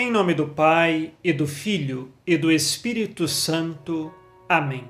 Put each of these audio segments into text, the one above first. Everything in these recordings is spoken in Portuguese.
Em nome do Pai, e do Filho, e do Espírito Santo. Amém.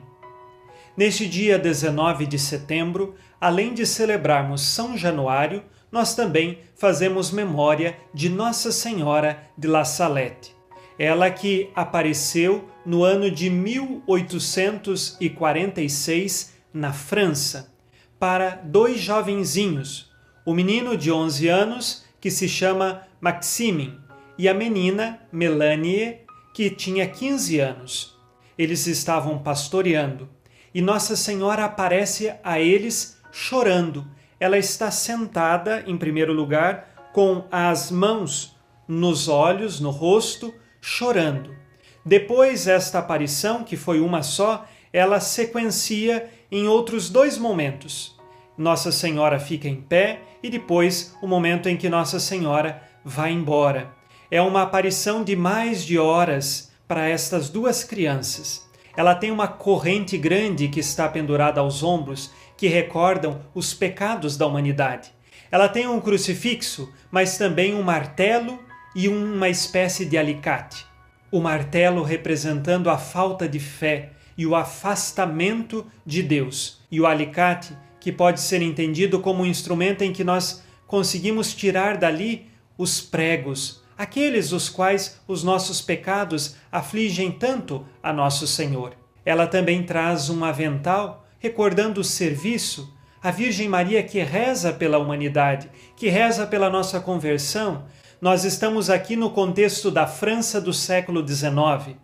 Neste dia 19 de setembro, além de celebrarmos São Januário, nós também fazemos memória de Nossa Senhora de La Salette. Ela que apareceu no ano de 1846 na França, para dois jovenzinhos, o menino de 11 anos, que se chama Maximin, e a menina Melanie, que tinha 15 anos. Eles estavam pastoreando e Nossa Senhora aparece a eles chorando. Ela está sentada, em primeiro lugar, com as mãos nos olhos, no rosto, chorando. Depois, esta aparição, que foi uma só, ela sequencia em outros dois momentos. Nossa Senhora fica em pé e depois o momento em que Nossa Senhora vai embora é uma aparição de mais de horas para estas duas crianças. Ela tem uma corrente grande que está pendurada aos ombros, que recordam os pecados da humanidade. Ela tem um crucifixo, mas também um martelo e uma espécie de alicate. O martelo representando a falta de fé e o afastamento de Deus, e o alicate, que pode ser entendido como um instrumento em que nós conseguimos tirar dali os pregos, aqueles os quais os nossos pecados afligem tanto a nosso Senhor. Ela também traz um avental, recordando o serviço, a Virgem Maria que reza pela humanidade, que reza pela nossa conversão. Nós estamos aqui no contexto da França do século XIX.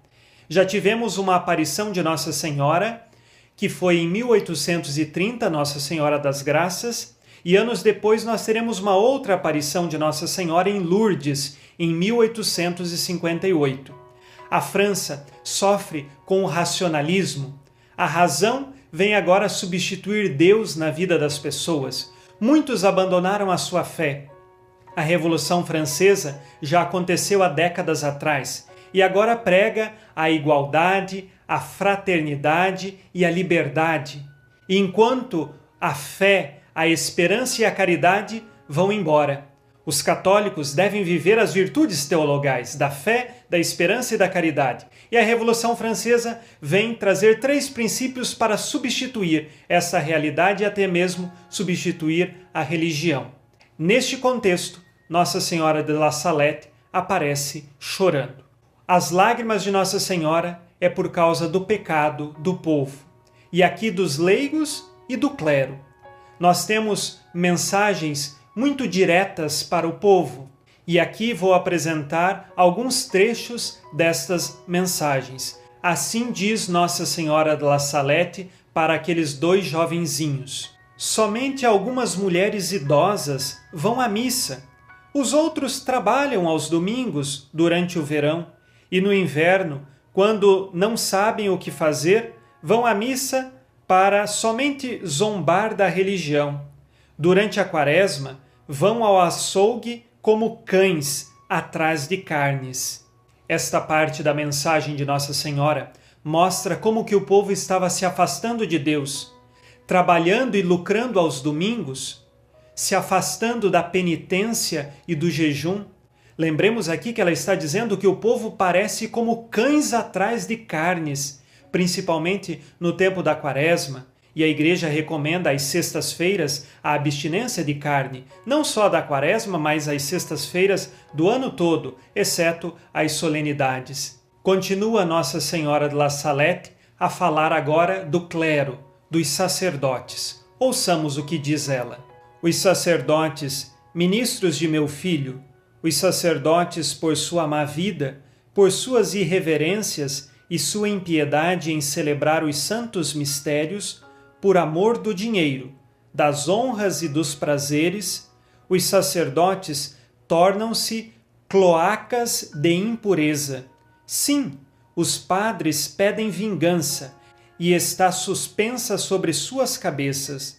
Já tivemos uma aparição de Nossa Senhora, que foi em 1830, Nossa Senhora das Graças, e anos depois nós teremos uma outra aparição de Nossa Senhora em Lourdes, em 1858. A França sofre com o racionalismo. A razão vem agora substituir Deus na vida das pessoas. Muitos abandonaram a sua fé. A Revolução Francesa já aconteceu há décadas atrás e agora prega a igualdade, a fraternidade e a liberdade. E enquanto a fé, a esperança e a caridade vão embora, os católicos devem viver as virtudes teologais da fé, da esperança e da caridade. E a Revolução Francesa vem trazer três princípios para substituir essa realidade e até mesmo substituir a religião. Neste contexto, Nossa Senhora de La Salette aparece chorando. As lágrimas de Nossa Senhora é por causa do pecado do povo, e aqui dos leigos e do clero. Nós temos mensagens muito diretas para o povo. E aqui vou apresentar alguns trechos destas mensagens. Assim diz Nossa Senhora de La Salette para aqueles dois jovenzinhos. Somente algumas mulheres idosas vão à missa. Os outros trabalham aos domingos durante o verão e no inverno, quando não sabem o que fazer, vão à missa para somente zombar da religião. Durante a quaresma, vão ao açougue como cães atrás de carnes. Esta parte da mensagem de Nossa Senhora mostra como que o povo estava se afastando de Deus, trabalhando e lucrando aos domingos, se afastando da penitência e do jejum. Lembremos aqui que ela está dizendo que o povo parece como cães atrás de carnes, principalmente no tempo da quaresma, e a igreja recomenda às sextas-feiras a abstinência de carne, não só da quaresma, mas às sextas-feiras do ano todo, exceto as solenidades. Continua Nossa Senhora de La Salette a falar agora do clero, dos sacerdotes. Ouçamos o que diz ela. Os sacerdotes, ministros de meu filho, os sacerdotes, por sua má vida, por suas irreverências e sua impiedade em celebrar os santos mistérios, por amor do dinheiro, das honras e dos prazeres, os sacerdotes tornam-se cloacas de impureza. Sim, os padres pedem vingança e está suspensa sobre suas cabeças.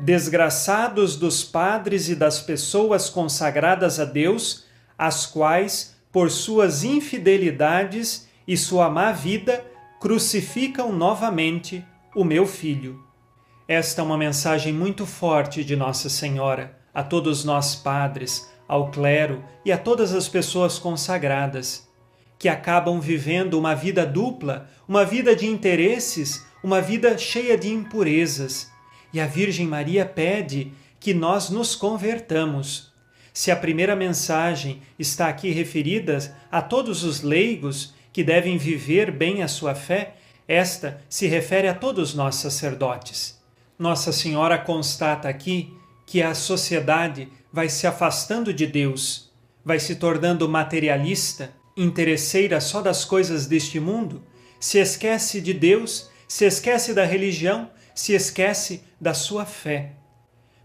Desgraçados dos padres e das pessoas consagradas a Deus, as quais, por suas infidelidades e sua má vida, crucificam novamente o meu filho. Esta é uma mensagem muito forte de Nossa Senhora a todos nós padres, ao clero e a todas as pessoas consagradas, que acabam vivendo uma vida dupla, uma vida de interesses, uma vida cheia de impurezas. E a Virgem Maria pede que nós nos convertamos. Se a primeira mensagem está aqui referida a todos os leigos que devem viver bem a sua fé, esta se refere a todos nós sacerdotes. Nossa Senhora constata aqui que a sociedade vai se afastando de Deus, vai se tornando materialista, interesseira só das coisas deste mundo, se esquece de Deus, se esquece da religião, se esquece da sua fé.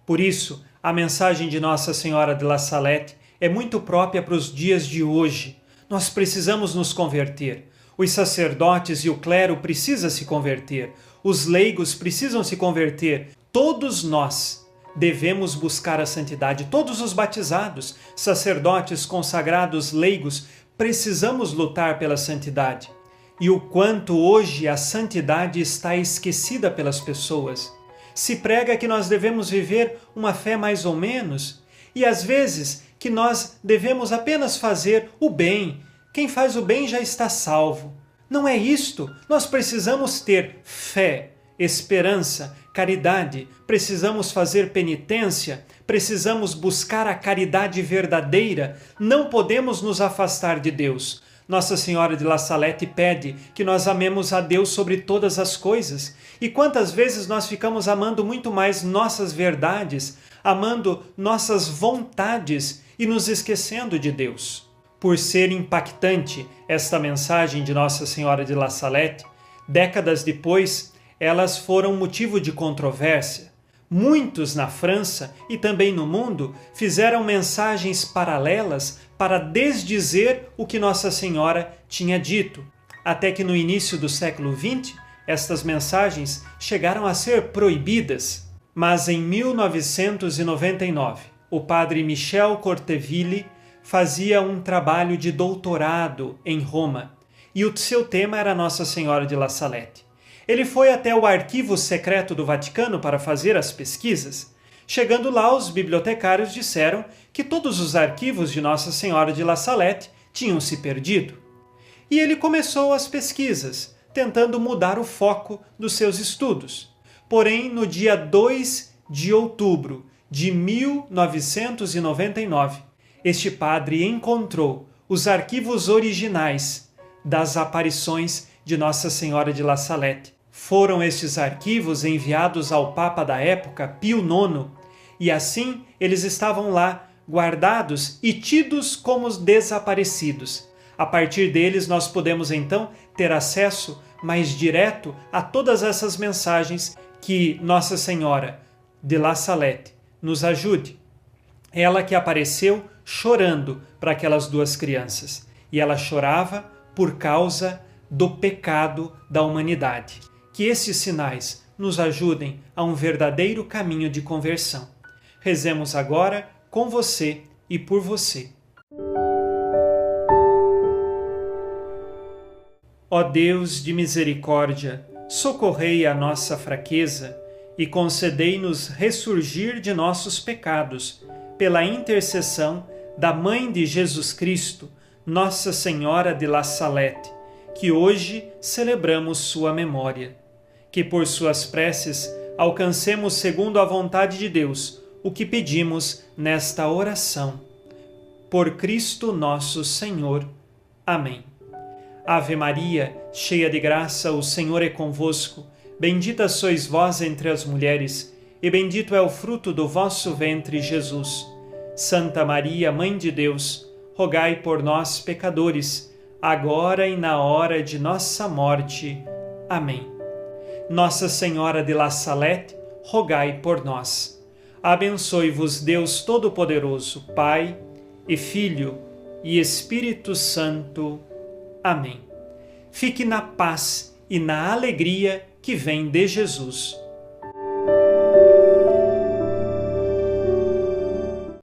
Por isso, a mensagem de Nossa Senhora de La Salette é muito própria para os dias de hoje. Nós precisamos nos converter. Os sacerdotes e o clero precisam se converter. Os leigos precisam se converter. Todos nós devemos buscar a santidade. Todos os batizados, sacerdotes, consagrados, leigos, precisamos lutar pela santidade. E o quanto hoje a santidade está esquecida pelas pessoas se prega que nós devemos viver uma fé mais ou menos, e às vezes que nós devemos apenas fazer o bem. Quem faz o bem já está salvo. Não é isto. Nós precisamos ter fé, esperança, caridade, precisamos fazer penitência, precisamos buscar a caridade verdadeira, não podemos nos afastar de Deus. Nossa Senhora de La Salette pede que nós amemos a Deus sobre todas as coisas. E quantas vezes nós ficamos amando muito mais nossas verdades, amando nossas vontades e nos esquecendo de Deus. Por ser impactante esta mensagem de Nossa Senhora de La Salette, décadas depois, elas foram motivo de controvérsia. Muitos na França e também no mundo fizeram mensagens paralelas para desdizer o que Nossa Senhora tinha dito, até que no início do século XX estas mensagens chegaram a ser proibidas. Mas em 1999, o padre Michel Corteville fazia um trabalho de doutorado em Roma e o seu tema era Nossa Senhora de La Salette. Ele foi até o arquivo secreto do Vaticano para fazer as pesquisas Chegando lá, os bibliotecários disseram que todos os arquivos de Nossa Senhora de La Salette tinham se perdido. E ele começou as pesquisas, tentando mudar o foco dos seus estudos. Porém, no dia 2 de outubro de 1999, este padre encontrou os arquivos originais das aparições de Nossa Senhora de La Salette. Foram estes arquivos enviados ao Papa da época, Pio IX, e assim eles estavam lá, guardados e tidos como desaparecidos. A partir deles, nós podemos então ter acesso mais direto a todas essas mensagens que Nossa Senhora de La Salette nos ajude. Ela que apareceu chorando para aquelas duas crianças. E ela chorava por causa do pecado da humanidade. Que esses sinais nos ajudem a um verdadeiro caminho de conversão. Rezemos agora com você e por você. Ó Deus de misericórdia, socorrei a nossa fraqueza e concedei-nos ressurgir de nossos pecados, pela intercessão da Mãe de Jesus Cristo, Nossa Senhora de La Salette, que hoje celebramos sua memória. Que por suas preces alcancemos, segundo a vontade de Deus, o que pedimos nesta oração. Por Cristo nosso Senhor. Amém. Ave Maria, cheia de graça, o Senhor é convosco. Bendita sois vós entre as mulheres, e bendito é o fruto do vosso ventre, Jesus. Santa Maria, Mãe de Deus, rogai por nós, pecadores, agora e na hora de nossa morte. Amém. Nossa Senhora de La Salette, rogai por nós abençoe-vos Deus Todo-Poderoso, Pai e Filho e Espírito Santo. Amém. Fique na paz e na alegria que vem de Jesus.